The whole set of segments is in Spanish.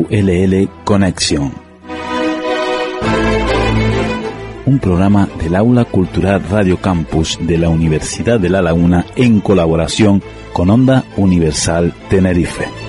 ULL Conexión. Un programa del Aula Cultural Radio Campus de la Universidad de La Laguna en colaboración con Onda Universal Tenerife.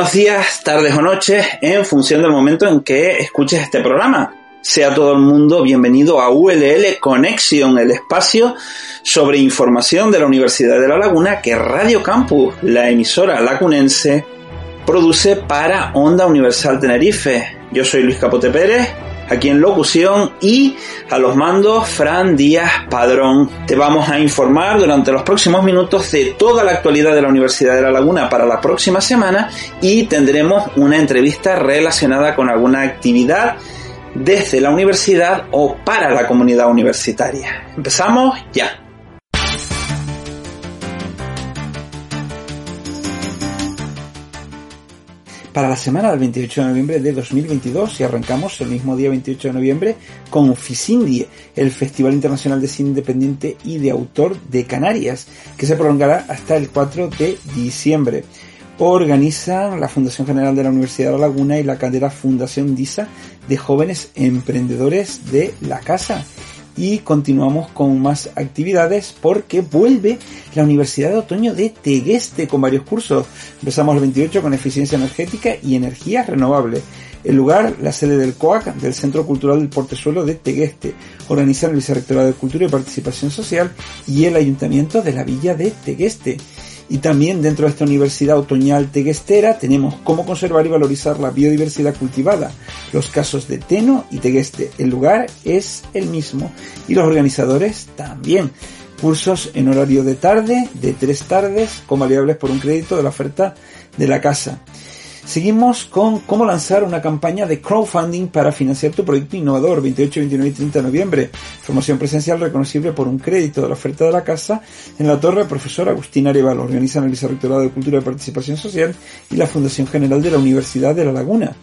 Buenos días, tardes o noches, en función del momento en que escuches este programa. Sea todo el mundo bienvenido a ULL Conexión, el espacio sobre información de la Universidad de La Laguna que Radio Campus, la emisora lacunense, produce para Onda Universal Tenerife. Yo soy Luis Capote Pérez aquí en locución y a los mandos Fran Díaz Padrón. Te vamos a informar durante los próximos minutos de toda la actualidad de la Universidad de La Laguna para la próxima semana y tendremos una entrevista relacionada con alguna actividad desde la universidad o para la comunidad universitaria. Empezamos ya. Para la semana del 28 de noviembre de 2022 y arrancamos el mismo día 28 de noviembre con FICINDI, el Festival Internacional de Cine Independiente y de Autor de Canarias, que se prolongará hasta el 4 de diciembre. Organizan la Fundación General de la Universidad de La Laguna y la cadera Fundación DISA de Jóvenes Emprendedores de la Casa y continuamos con más actividades porque vuelve la Universidad de Otoño de Tegueste con varios cursos. Empezamos el 28 con eficiencia energética y energía renovable. El lugar, la sede del COAC, del Centro Cultural del Portezuelo de Tegueste. Organizan el Vicerrectorado de Cultura y Participación Social y el Ayuntamiento de la Villa de Tegueste. Y también dentro de esta Universidad Otoñal Teguestera tenemos cómo conservar y valorizar la biodiversidad cultivada, los casos de Teno y Tegueste. El lugar es el mismo y los organizadores también. Cursos en horario de tarde, de tres tardes, con variables por un crédito de la oferta de la casa. Seguimos con cómo lanzar una campaña de crowdfunding para financiar tu proyecto innovador 28, 29 y 30 de noviembre. Formación presencial reconocible por un crédito de la oferta de la casa en la Torre Profesor Agustín Arevalo. Organizan el Vicerrectorado de Cultura y Participación Social y la Fundación General de la Universidad de La Laguna.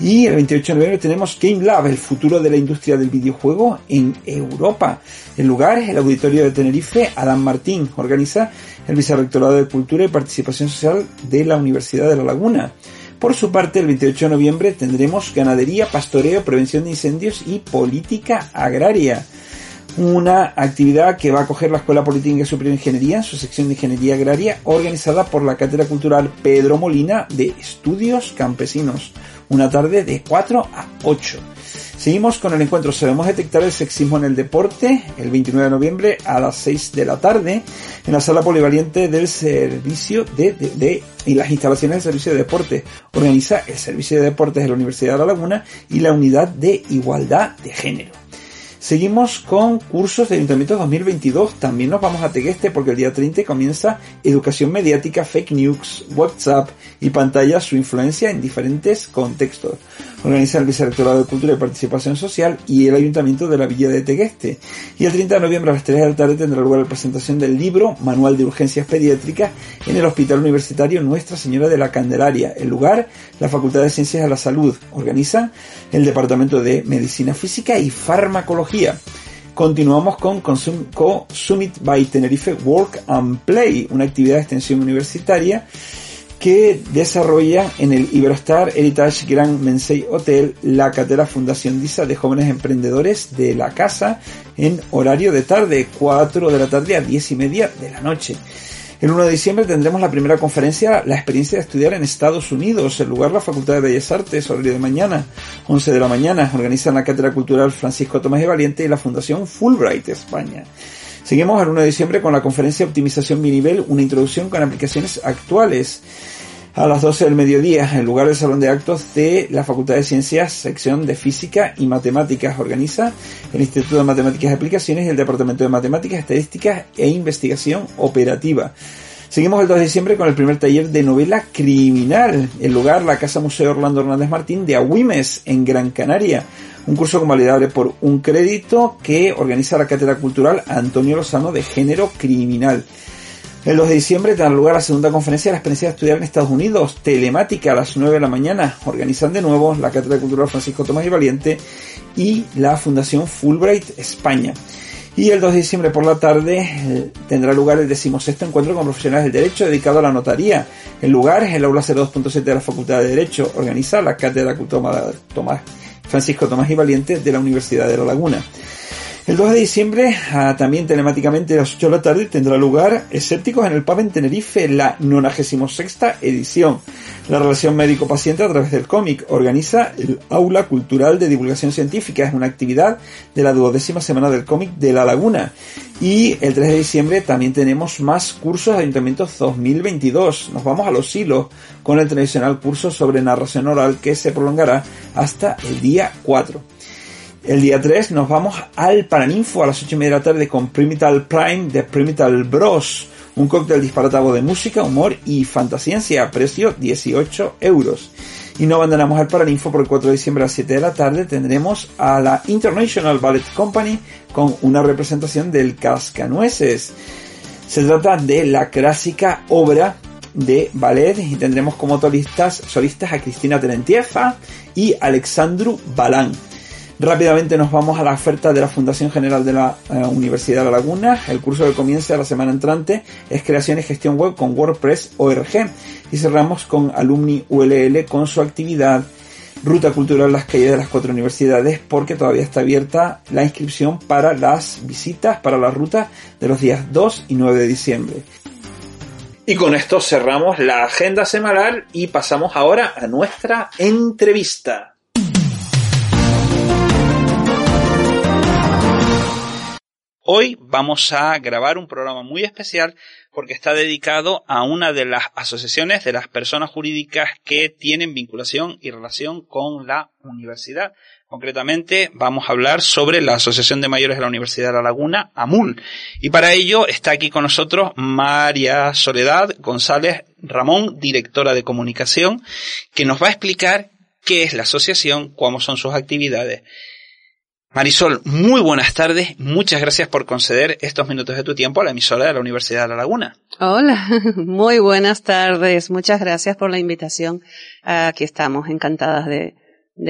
Y el 28 de noviembre tenemos Game Lab, el futuro de la industria del videojuego en Europa. El lugar es el Auditorio de Tenerife. Adam Martín organiza el Vicerrectorado de Cultura y Participación Social de la Universidad de La Laguna. Por su parte, el 28 de noviembre tendremos ganadería, pastoreo, prevención de incendios y política agraria. Una actividad que va a coger la Escuela Política Superior de Ingeniería, su sección de Ingeniería Agraria, organizada por la Cátedra Cultural Pedro Molina de Estudios Campesinos una tarde de 4 a 8. Seguimos con el encuentro Sabemos detectar el sexismo en el deporte el 29 de noviembre a las 6 de la tarde en la sala polivalente del servicio de, de, y las instalaciones del servicio de deporte. Organiza el servicio de deportes de la Universidad de La Laguna y la unidad de igualdad de género. Seguimos con cursos de Ayuntamiento 2022. También nos vamos a Tegueste porque el día 30 comienza Educación Mediática, Fake News, WhatsApp y pantalla, su influencia en diferentes contextos. Organiza el Vicerrectorado de Cultura y Participación Social y el Ayuntamiento de la Villa de Tegueste. Y el 30 de noviembre a las 3 de la tarde tendrá lugar la presentación del libro Manual de Urgencias Pediátricas en el Hospital Universitario Nuestra Señora de la Candelaria. El lugar, la Facultad de Ciencias de la Salud. Organiza el Departamento de Medicina Física y Farmacología Continuamos con Co Summit by Tenerife Work and Play, una actividad de extensión universitaria que desarrolla en el Iberostar Heritage Grand Mensei Hotel la Catera Fundación DISA de jóvenes emprendedores de la casa en horario de tarde, 4 de la tarde a 10 y media de la noche. El 1 de diciembre tendremos la primera conferencia, la experiencia de estudiar en Estados Unidos, el lugar la Facultad de Bellas Artes, horario de mañana, 11 de la mañana, organizan la Cátedra Cultural Francisco Tomás y Valiente y la Fundación Fulbright España. Seguimos el 1 de diciembre con la conferencia Optimización Binivel, una introducción con aplicaciones actuales. A las 12 del mediodía, en lugar del Salón de Actos de la Facultad de Ciencias, sección de Física y Matemáticas, organiza el Instituto de Matemáticas y Aplicaciones y el Departamento de Matemáticas, Estadísticas e Investigación Operativa. Seguimos el 2 de diciembre con el primer taller de novela criminal. El lugar, la Casa Museo Orlando Hernández Martín de Agüimes, en Gran Canaria un curso convalidable por un crédito que organiza la Cátedra Cultural Antonio Lozano de Género Criminal. El 2 de diciembre tendrá lugar la segunda conferencia de la experiencia de estudiar en Estados Unidos, telemática a las 9 de la mañana. Organizan de nuevo la Cátedra Cultural Francisco Tomás y Valiente y la Fundación Fulbright España. Y el 2 de diciembre por la tarde eh, tendrá lugar el decimosexto encuentro con profesionales del derecho dedicado a la notaría. El lugar es el aula 02.7 de la Facultad de Derecho. Organiza la Cátedra Cultural Francisco Tomás y Valiente de la Universidad de La Laguna. El 2 de diciembre, ah, también telemáticamente a las 8 de la tarde, tendrá lugar Escépticos en el Pub en Tenerife, la 96 edición. La relación médico-paciente a través del cómic organiza el Aula Cultural de Divulgación Científica. Es una actividad de la duodécima semana del cómic de La Laguna. Y el 3 de diciembre también tenemos más cursos de Ayuntamientos 2022. Nos vamos a los hilos con el tradicional curso sobre narración oral que se prolongará hasta el día 4. El día 3 nos vamos al Paraninfo a las 8 y media de la tarde con Primital Prime de Primital Bros. Un cóctel disparatado de música, humor y fantasciencia a precio 18 euros. Y no abandonamos al Paraninfo por el 4 de diciembre a las 7 de la tarde tendremos a la International Ballet Company con una representación del Cascanueces. Se trata de la clásica obra de ballet y tendremos como solistas, solistas a Cristina Tenentiefa y Alexandru Balán. Rápidamente nos vamos a la oferta de la Fundación General de la eh, Universidad de La Laguna. El curso que comienza la semana entrante es Creación y Gestión Web con WordPress ORG. Y cerramos con Alumni ULL con su actividad Ruta Cultural Las Calles de las Cuatro Universidades porque todavía está abierta la inscripción para las visitas para la ruta de los días 2 y 9 de diciembre. Y con esto cerramos la agenda semanal y pasamos ahora a nuestra entrevista. Hoy vamos a grabar un programa muy especial porque está dedicado a una de las asociaciones de las personas jurídicas que tienen vinculación y relación con la universidad. Concretamente vamos a hablar sobre la Asociación de Mayores de la Universidad de La Laguna, AMUL. Y para ello está aquí con nosotros María Soledad González Ramón, directora de comunicación, que nos va a explicar qué es la asociación, cómo son sus actividades Marisol, muy buenas tardes. Muchas gracias por conceder estos minutos de tu tiempo a la emisora de la Universidad de La Laguna. Hola, muy buenas tardes. Muchas gracias por la invitación. Aquí estamos encantadas de,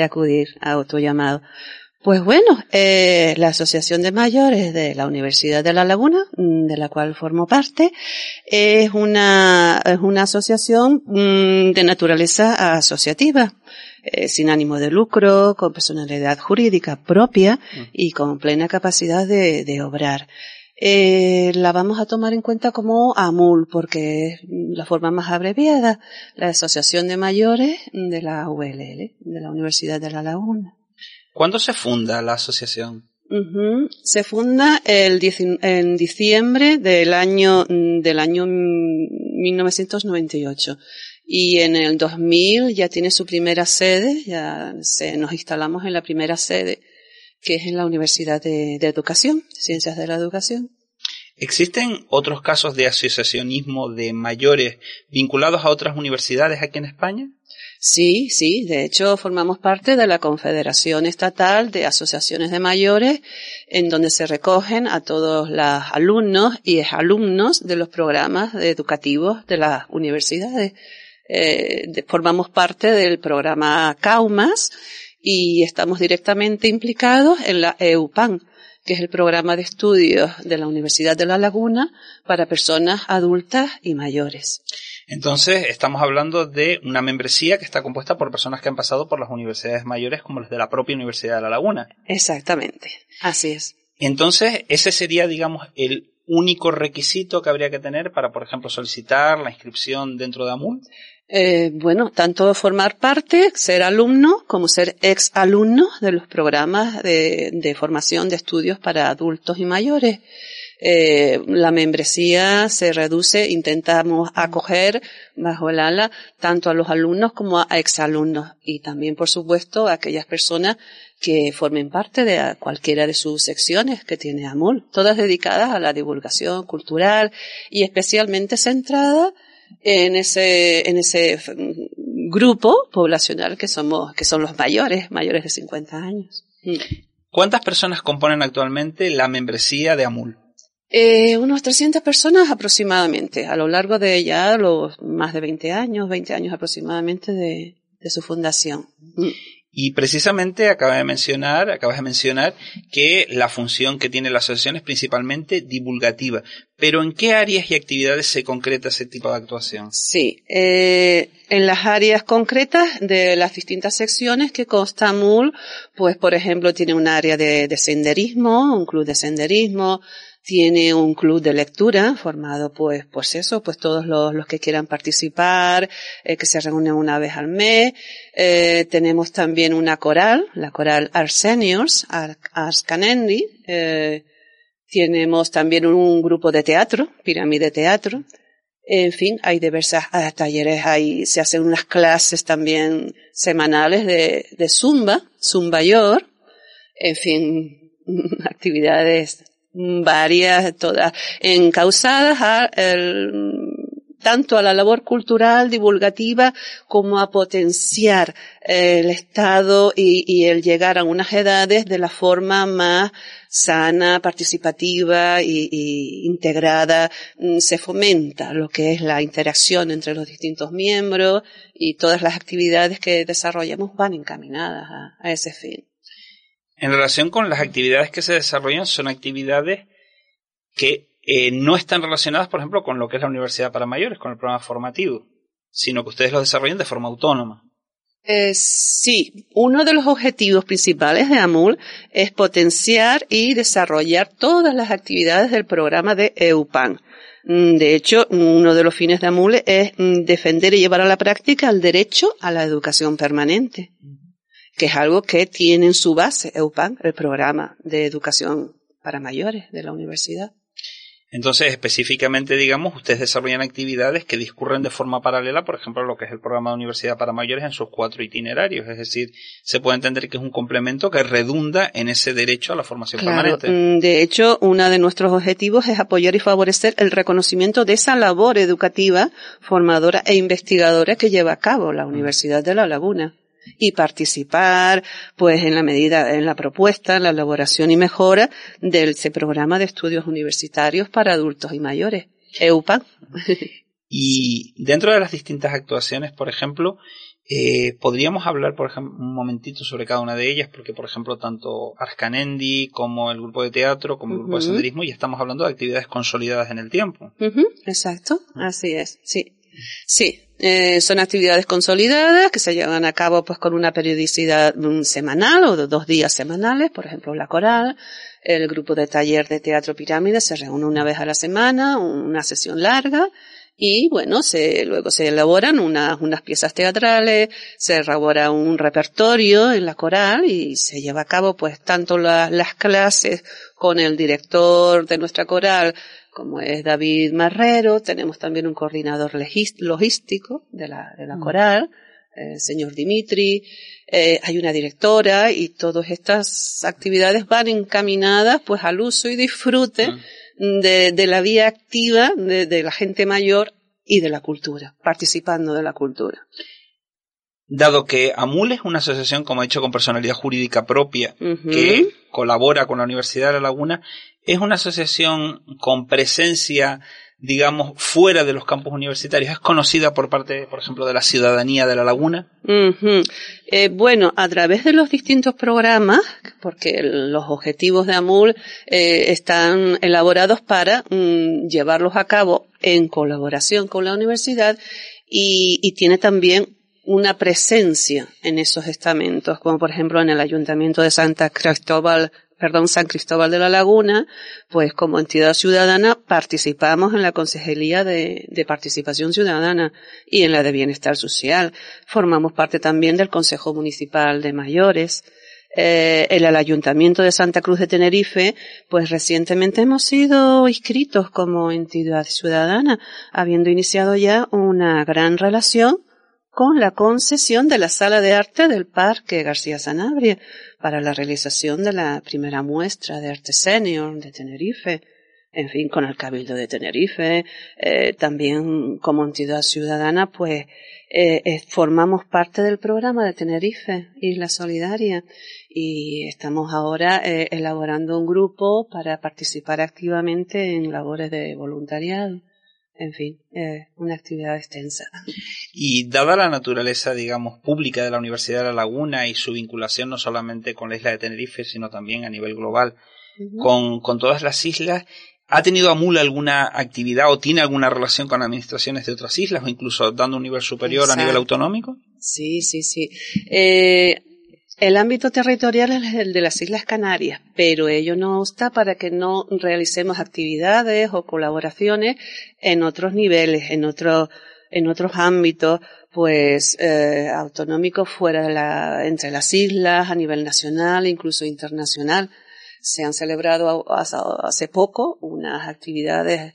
acudir a tu llamado. Pues bueno, eh, la Asociación de Mayores de la Universidad de La Laguna, mm, de la cual formo parte, es una, es una asociación mm, de naturaleza asociativa. Eh, sin ánimo de lucro, con personalidad jurídica propia mm. y con plena capacidad de, de obrar. Eh, la vamos a tomar en cuenta como AMUL, porque es la forma más abreviada, la Asociación de Mayores de la ULL, de la Universidad de La Laguna. ¿Cuándo se funda la asociación? Se funda el en diciembre del año, del año 1998 y en el 2000 ya tiene su primera sede, ya se, nos instalamos en la primera sede, que es en la Universidad de, Educación, Ciencias de la Educación. ¿Existen otros casos de asociacionismo de mayores vinculados a otras universidades aquí en España? Sí, sí, de hecho formamos parte de la Confederación Estatal de Asociaciones de Mayores, en donde se recogen a todos los alumnos y alumnos de los programas educativos de las universidades eh, formamos parte del programa CAUMAS y estamos directamente implicados en la EUPAN, que es el programa de estudios de la Universidad de La Laguna para personas adultas y mayores. Entonces, estamos hablando de una membresía que está compuesta por personas que han pasado por las universidades mayores como las de la propia Universidad de La Laguna. Exactamente, así es. Entonces, ese sería, digamos, el único requisito que habría que tener para, por ejemplo, solicitar la inscripción dentro de AMUL. Eh, bueno, tanto formar parte, ser alumno, como ser ex alumno de los programas de, de formación de estudios para adultos y mayores. Eh, la membresía se reduce, intentamos acoger bajo el ala tanto a los alumnos como a exalumnos y también, por supuesto, a aquellas personas que formen parte de cualquiera de sus secciones que tiene AMUL, todas dedicadas a la divulgación cultural y especialmente centradas en ese, en ese grupo poblacional que somos, que son los mayores, mayores de 50 años. Mm. ¿Cuántas personas componen actualmente la membresía de AMUL? Eh, unos 300 personas aproximadamente, a lo largo de ya los más de 20 años, 20 años aproximadamente de, de su fundación. Mm. Y precisamente acaba de mencionar, acabas de mencionar que la función que tiene la asociación es principalmente divulgativa. Pero ¿en qué áreas y actividades se concreta ese tipo de actuación? Sí, eh, en las áreas concretas de las distintas secciones que consta MUL, pues por ejemplo tiene un área de, de senderismo, un club de senderismo, tiene un club de lectura formado pues pues eso pues todos los, los que quieran participar eh, que se reúnen una vez al mes. Eh, tenemos también una coral la coral Arseniors Ars Canendi. Eh, tenemos también un grupo de teatro pirámide teatro. En fin, hay diversas ah, talleres, hay, se hacen unas clases también semanales de, de Zumba, Zumba Yor, en fin, actividades varias, todas encausadas a el, tanto a la labor cultural, divulgativa, como a potenciar el Estado y, el llegar a unas edades de la forma más sana, participativa y, integrada. Mm, se fomenta lo que es la interacción entre los distintos miembros y todas las actividades que desarrollamos van encaminadas a ese fin. En relación con las actividades que se desarrollan, son actividades que eh, no están relacionadas, por ejemplo, con lo que es la Universidad para Mayores, con el programa formativo, sino que ustedes lo desarrollan de forma autónoma. Eh, sí, uno de los objetivos principales de AMUL es potenciar y desarrollar todas las actividades del programa de EUPAN. Mm, de hecho, uno de los fines de AMUL es mm, defender y llevar a la práctica el derecho a la educación permanente que es algo que tiene en su base EUPAN, el programa de educación para mayores de la universidad. Entonces, específicamente, digamos, ustedes desarrollan actividades que discurren de forma paralela, por ejemplo, lo que es el programa de universidad para mayores en sus cuatro itinerarios. Es decir, se puede entender que es un complemento que redunda en ese derecho a la formación claro, permanente. Mm, de hecho, uno de nuestros objetivos es apoyar y favorecer el reconocimiento de esa labor educativa, formadora e investigadora que lleva a cabo la Universidad de La Laguna y participar, pues, en la medida, en la propuesta, en la elaboración y mejora de ese programa de estudios universitarios para adultos y mayores, EUPA. Y dentro de las distintas actuaciones, por ejemplo, eh, podríamos hablar, por ejemplo, un momentito sobre cada una de ellas, porque, por ejemplo, tanto Arscanendi como el grupo de teatro, como el grupo de senderismo, ya estamos hablando de actividades consolidadas en el tiempo. Exacto, así es, sí. Sí, eh, son actividades consolidadas que se llevan a cabo pues con una periodicidad semanal o dos días semanales, por ejemplo la coral, el grupo de taller de teatro pirámide se reúne una vez a la semana, una sesión larga y bueno, se, luego se elaboran unas piezas teatrales, se elabora un repertorio en la coral y se lleva a cabo pues tanto las clases con el director de nuestra coral como es David Marrero, tenemos también un coordinador logístico de la, de la mm. coral, el señor Dimitri, eh, hay una directora y todas estas actividades van encaminadas pues al uso y disfrute mm. de, de, la vía activa de, de la gente mayor y de la cultura, participando de la cultura. Dado que AMUL es una asociación, como he dicho, con personalidad jurídica propia, que colabora con la Universidad de La Laguna, es una asociación con presencia digamos, fuera de los campus universitarios? ¿Es conocida por parte, por ejemplo, de la ciudadanía de la laguna? eh, bueno, a través de los distintos programas, porque los objetivos de AMUL eh, están elaborados para mm, llevarlos a cabo en colaboración con la universidad y, y tiene también una presencia en esos estamentos, como por ejemplo en el Ayuntamiento de Santa Cristóbal perdón, San Cristóbal de la Laguna, pues como entidad ciudadana participamos en la Consejería de, Participación Ciudadana y en la de Bienestar Social. Formamos parte también del Consejo Municipal de Mayores. Eh, en el Ayuntamiento de Santa Cruz de Tenerife, pues recientemente hemos sido inscritos como entidad ciudadana, habiendo iniciado ya una gran relación con la concesión de la sala de arte del Parque García Sanabria para la realización de la primera muestra de arte senior de Tenerife, en fin, con el Cabildo de Tenerife, eh, también como entidad ciudadana, pues eh, eh, formamos parte del programa de Tenerife, Isla Solidaria, y estamos ahora elaborando un grupo para participar activamente en labores de voluntariado en fin, eh, una actividad extensa. Y dada la naturaleza, digamos, pública de la Universidad de La Laguna y su vinculación no solamente con la isla de Tenerife, sino también a nivel global con, con, todas las islas, ¿ha tenido AMUL alguna actividad o tiene alguna relación con administraciones de otras islas o incluso dando un nivel superior a nivel autonómico? Sí, sí, sí. Eh, el ámbito territorial es el de las Islas Canarias, pero ello no está para que no realicemos actividades o colaboraciones en otros niveles, en otros en otros ámbitos, pues eh, autonómicos fuera de la, entre las islas, a nivel nacional, incluso internacional. Se han celebrado hace poco unas actividades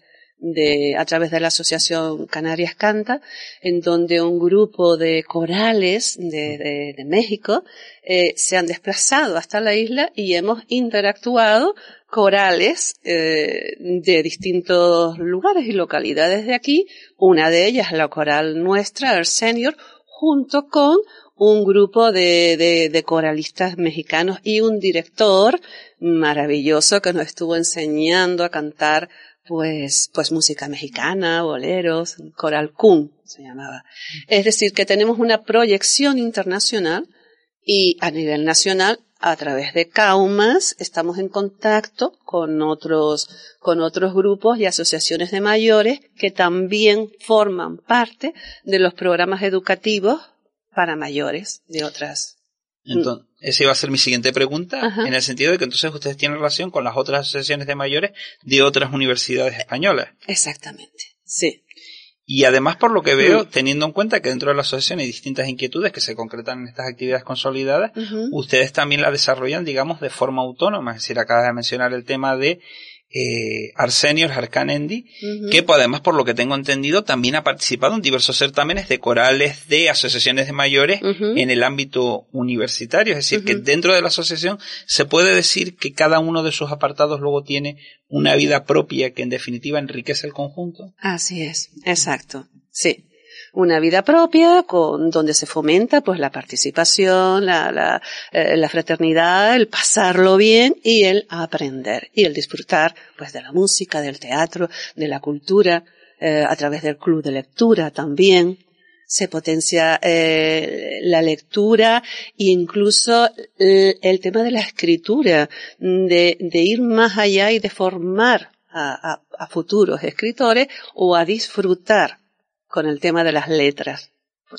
de, a través de la Asociación Canarias Canta, en donde un grupo de corales de, de, México eh, se han desplazado hasta la isla y hemos interactuado corales eh, de distintos lugares y localidades de aquí. Una de ellas, la coral nuestra, el Senior, junto con un grupo de, de, de, coralistas mexicanos y un director maravilloso que nos estuvo enseñando a cantar pues, pues música mexicana, boleros, coral kun se llamaba. Es decir, que tenemos una proyección internacional y a nivel nacional, a través de Caumas, estamos en contacto con otros, con otros grupos y asociaciones de mayores que también forman parte de los programas educativos para mayores de otras. Entonces, esa iba a ser mi siguiente pregunta, en el sentido de que entonces ustedes tienen relación con las otras asociaciones de mayores de otras universidades españolas. Exactamente, sí. Y además, por lo que veo, teniendo en cuenta que dentro de la asociación hay distintas inquietudes que se concretan en estas actividades consolidadas, ustedes también las desarrollan, digamos, de forma autónoma. Es decir, acabas de mencionar el tema de eh, Arsenios Arcanendi, que además, por lo que tengo entendido, también ha participado en diversos certámenes de corales de asociaciones de mayores en el ámbito universitario. Es decir, que dentro de la asociación se puede decir que cada uno de sus apartados luego tiene una vida propia que en definitiva enriquece el conjunto. Así es, exacto. Sí una vida propia con donde se fomenta pues la participación, la, la, eh, la, fraternidad, el pasarlo bien y el aprender y el disfrutar pues de la música, del teatro, de la cultura, eh, a través del club de lectura también. Se potencia eh, la lectura e incluso el, tema de la escritura, de, ir más allá y de formar a futuros escritores o a disfrutar con el tema de las letras,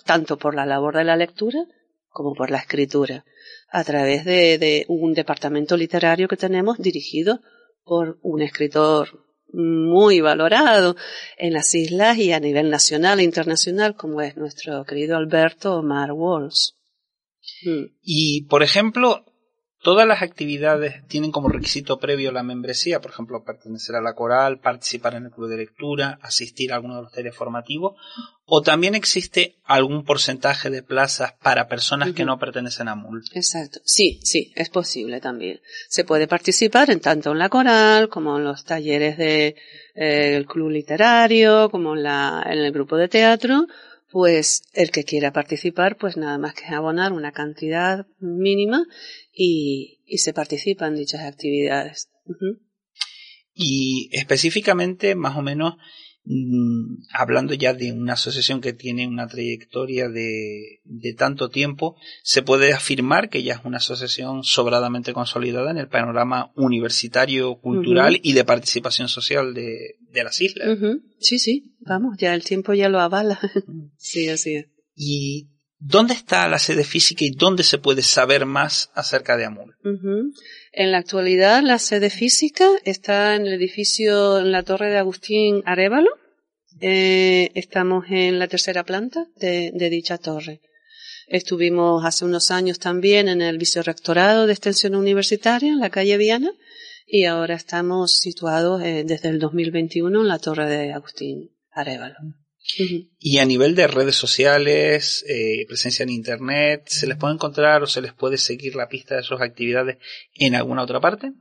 tanto por la labor de la lectura como por la escritura, a través de, un departamento literario que tenemos dirigido por un escritor muy valorado en las islas y a nivel nacional e internacional, como es nuestro querido Alberto Omar Walls. Y, por ejemplo, Todas las actividades tienen como requisito previo la membresía, por ejemplo, pertenecer a la coral, participar en el club de lectura, asistir a alguno de los talleres formativos, o también existe algún porcentaje de plazas para personas que no pertenecen a MUL. Exacto. Sí, sí, es posible también. Se puede participar en tanto en la coral como en los talleres del de, eh, club literario, como en, la, en el grupo de teatro, pues el que quiera participar, pues nada más que abonar una cantidad mínima y, y se participa en dichas actividades. Y específicamente, más o menos, mm, hablando ya de una asociación que tiene una trayectoria de, de, tanto tiempo, se puede afirmar que ya es una asociación sobradamente consolidada en el panorama universitario, cultural y de participación social de, de las islas. Sí, sí, vamos, ya el tiempo ya lo avala. sí, así es. Y ¿Dónde está la sede física y dónde se puede saber más acerca de Amul? En la actualidad, la sede física está en el edificio, en la Torre de Agustín Arevalo. Eh, estamos en la tercera planta de, dicha torre. Estuvimos hace unos años también en el vicerrectorado de extensión universitaria en la calle Viana y ahora estamos situados eh, desde el 2021 en la Torre de Agustín Arevalo. Y a nivel de redes sociales, eh, presencia en Internet, ¿se les puede encontrar o se les puede seguir la pista de sus actividades en alguna otra parte?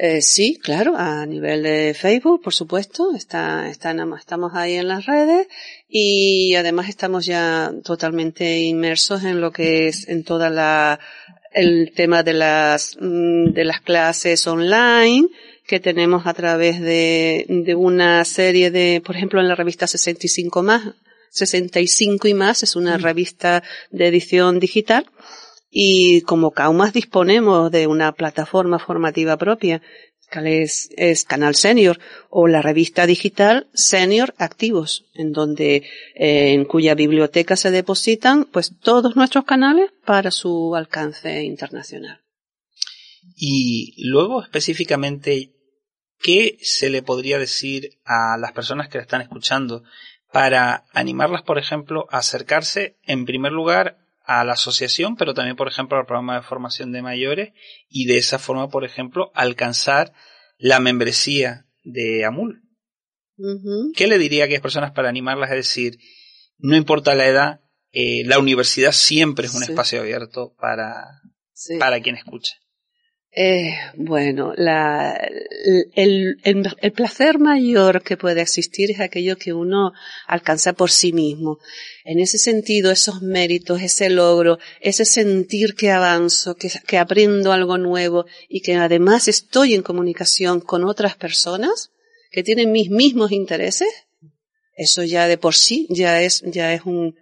Eh, sí, claro, a nivel de Facebook, por supuesto, está, estamos ahí en las redes y además estamos ya totalmente inmersos en lo que es en toda la el tema de las mm, de las clases online que tenemos a través de, de una serie de, por ejemplo, en la revista 65 más, 65 y más es una mm. revista de edición digital y como Caumas disponemos de una plataforma formativa propia, que es, es, Canal Senior o la revista digital Senior Activos, en donde, eh, en cuya biblioteca se depositan pues todos nuestros canales para su alcance internacional. Y luego específicamente ¿qué se le podría decir a las personas que la están escuchando para animarlas, por ejemplo, a acercarse en primer lugar a la asociación, pero también, por ejemplo, al programa de formación de mayores y de esa forma, por ejemplo, alcanzar la membresía de AMUL? ¿Qué le diría a aquellas personas para animarlas a decir, no importa la edad, eh, la universidad siempre es un espacio abierto para, para quien escuche? Eh, bueno, la, el, el, el, placer mayor que puede existir es aquello que uno alcanza por sí mismo. En ese sentido, esos méritos, ese logro, ese sentir que avanzo, que, que aprendo algo nuevo y que además estoy en comunicación con otras personas que tienen mis mismos intereses, eso ya de por sí ya es, ya es un,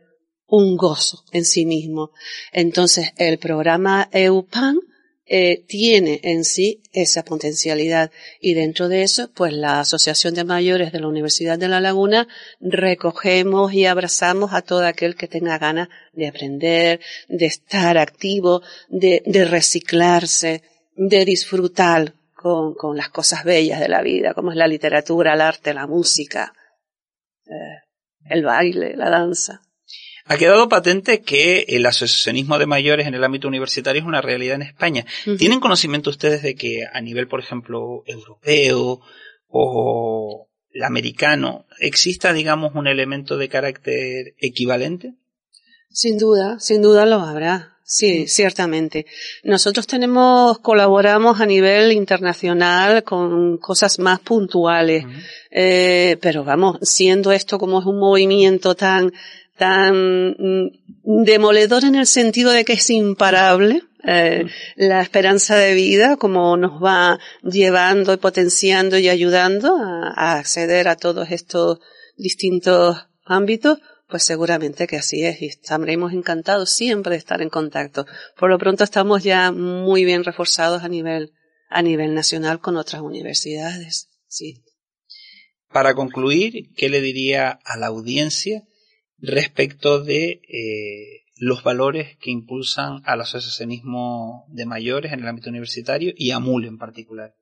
un gozo en sí mismo. Entonces, el programa EUPAN eh, tiene en sí esa potencialidad y dentro de eso, pues la Asociación de Mayores de la Universidad de La Laguna recogemos y abrazamos a todo aquel que tenga ganas de aprender, de estar activo, de, de reciclarse, de disfrutar con, con, las cosas bellas de la vida, como es la literatura, el arte, la música, eh, el baile, la danza. Ha quedado patente que el asociacionismo de mayores en el ámbito universitario es una realidad en España. ¿Tienen conocimiento ustedes de que a nivel, por ejemplo, europeo o el americano exista, digamos, un elemento de carácter equivalente? Sin duda, sin duda lo habrá. Sí, ciertamente. Nosotros tenemos, colaboramos a nivel internacional con cosas más puntuales, eh, pero vamos, siendo esto como es un movimiento tan tan mm, demoledor en el sentido de que es imparable. Eh, la esperanza de vida, como nos va llevando y potenciando y ayudando a, acceder a todos estos distintos ámbitos, pues seguramente que así es y estaremos encantados siempre de estar en contacto. Por lo pronto estamos ya muy bien reforzados a nivel, a nivel nacional con otras universidades. Sí. Para concluir, ¿qué le diría a la audiencia respecto de eh, los valores que impulsan al asociacionismo de mayores en el ámbito universitario y a MUL en particular.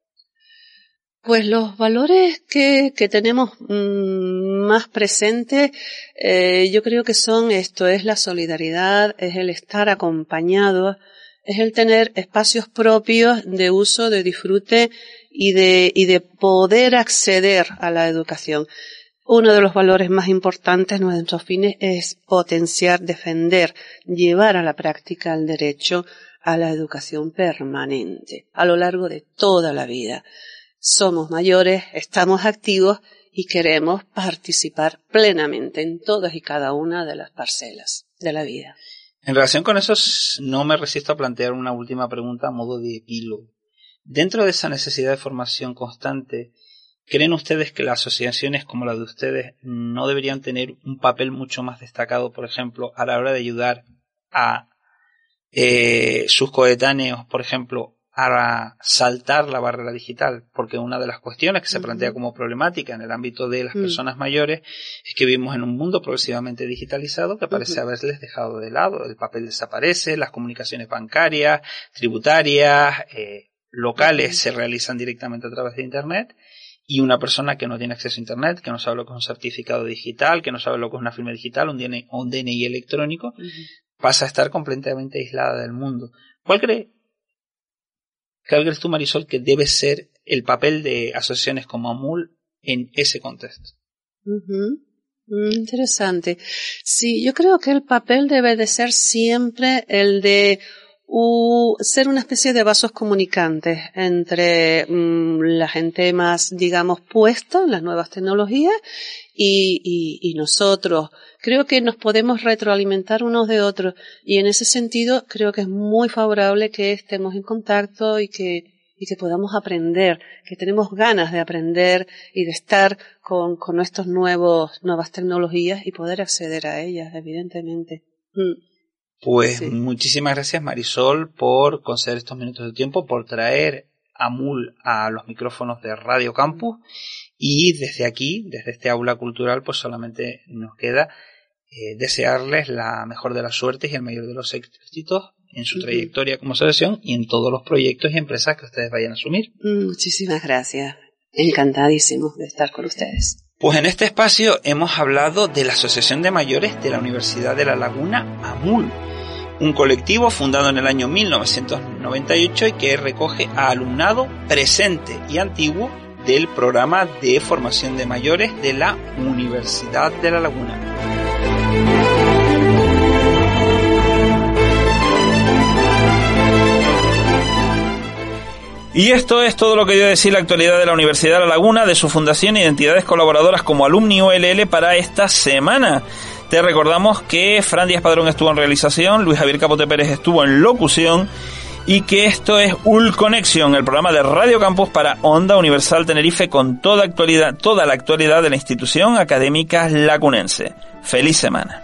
Pues los valores que, que tenemos mm, más presentes, eh, yo creo que son esto, es la solidaridad, es el estar acompañado, es el tener espacios propios de uso, de disfrute y de, y de poder acceder a la educación. Uno de los valores más importantes de nuestros fines es potenciar, defender, llevar a la práctica el derecho a la educación permanente a lo largo de toda la vida. Somos mayores, estamos activos y queremos participar plenamente en todas y cada una de las parcelas de la vida. En relación con eso, no me resisto a plantear una última pregunta a modo de epílogo. Dentro de esa necesidad de formación constante ¿creen ustedes que las asociaciones como la de ustedes no deberían tener un papel mucho más destacado, por ejemplo, a la hora de ayudar a eh, sus coetáneos, por ejemplo, a saltar la barrera digital, porque una de las cuestiones que se plantea como problemática en el ámbito de las mm. personas mayores es que vivimos en un mundo progresivamente digitalizado que parece haberles dejado de lado. El papel desaparece, las comunicaciones bancarias, tributarias, eh, locales se realizan directamente a través de Internet y una persona que no tiene acceso a Internet, que no sabe lo que es un certificado digital, que no sabe lo que es una firma digital, un DNI, un DNI electrónico, pasa a estar completamente aislada del mundo. ¿Cuál cree ¿Qué crees tú, Marisol, que debe ser el papel de asociaciones como AMUL en ese contexto? Mm, interesante. Sí, yo creo que el papel debe de ser siempre el de ser una especie de vasos comunicantes entre mm, la gente más, digamos, puesta en las nuevas tecnologías y, y, nosotros. Creo que nos podemos retroalimentar unos de otros y en ese sentido creo que es muy favorable que estemos en contacto y que, y que podamos aprender, que tenemos ganas de aprender y de estar con, con nuestros nuevos, nuevas tecnologías y poder acceder a ellas, evidentemente. Mm. Pues muchísimas gracias Marisol por conceder estos minutos de tiempo, por traer a MUL a los micrófonos de Radio Campus y desde aquí, desde este aula cultural, pues solamente nos queda eh, desearles la mejor de las suertes y el mayor de los éxitos en su trayectoria como asociación y en todos los proyectos y empresas que ustedes vayan a asumir. Muchísimas gracias. Encantadísimo de estar con ustedes. Pues en este espacio hemos hablado de la Asociación de Mayores de la Universidad de La Laguna, AMUL, un colectivo fundado en el año 1998 y que recoge a alumnado presente y antiguo del programa de formación de mayores de la Universidad de La Laguna. Y esto es todo lo que dio a decir la actualidad de la Universidad de La Laguna, de su fundación y de entidades colaboradoras como Alumni ULL para esta semana. Te recordamos que Fran Díaz Padrón estuvo en realización, Luis Javier Capote Pérez estuvo en locución y que esto es Ul Connection, el programa de Radio Campus para Onda Universal Tenerife con toda actualidad, toda la actualidad de la institución académica lacunense. Feliz semana.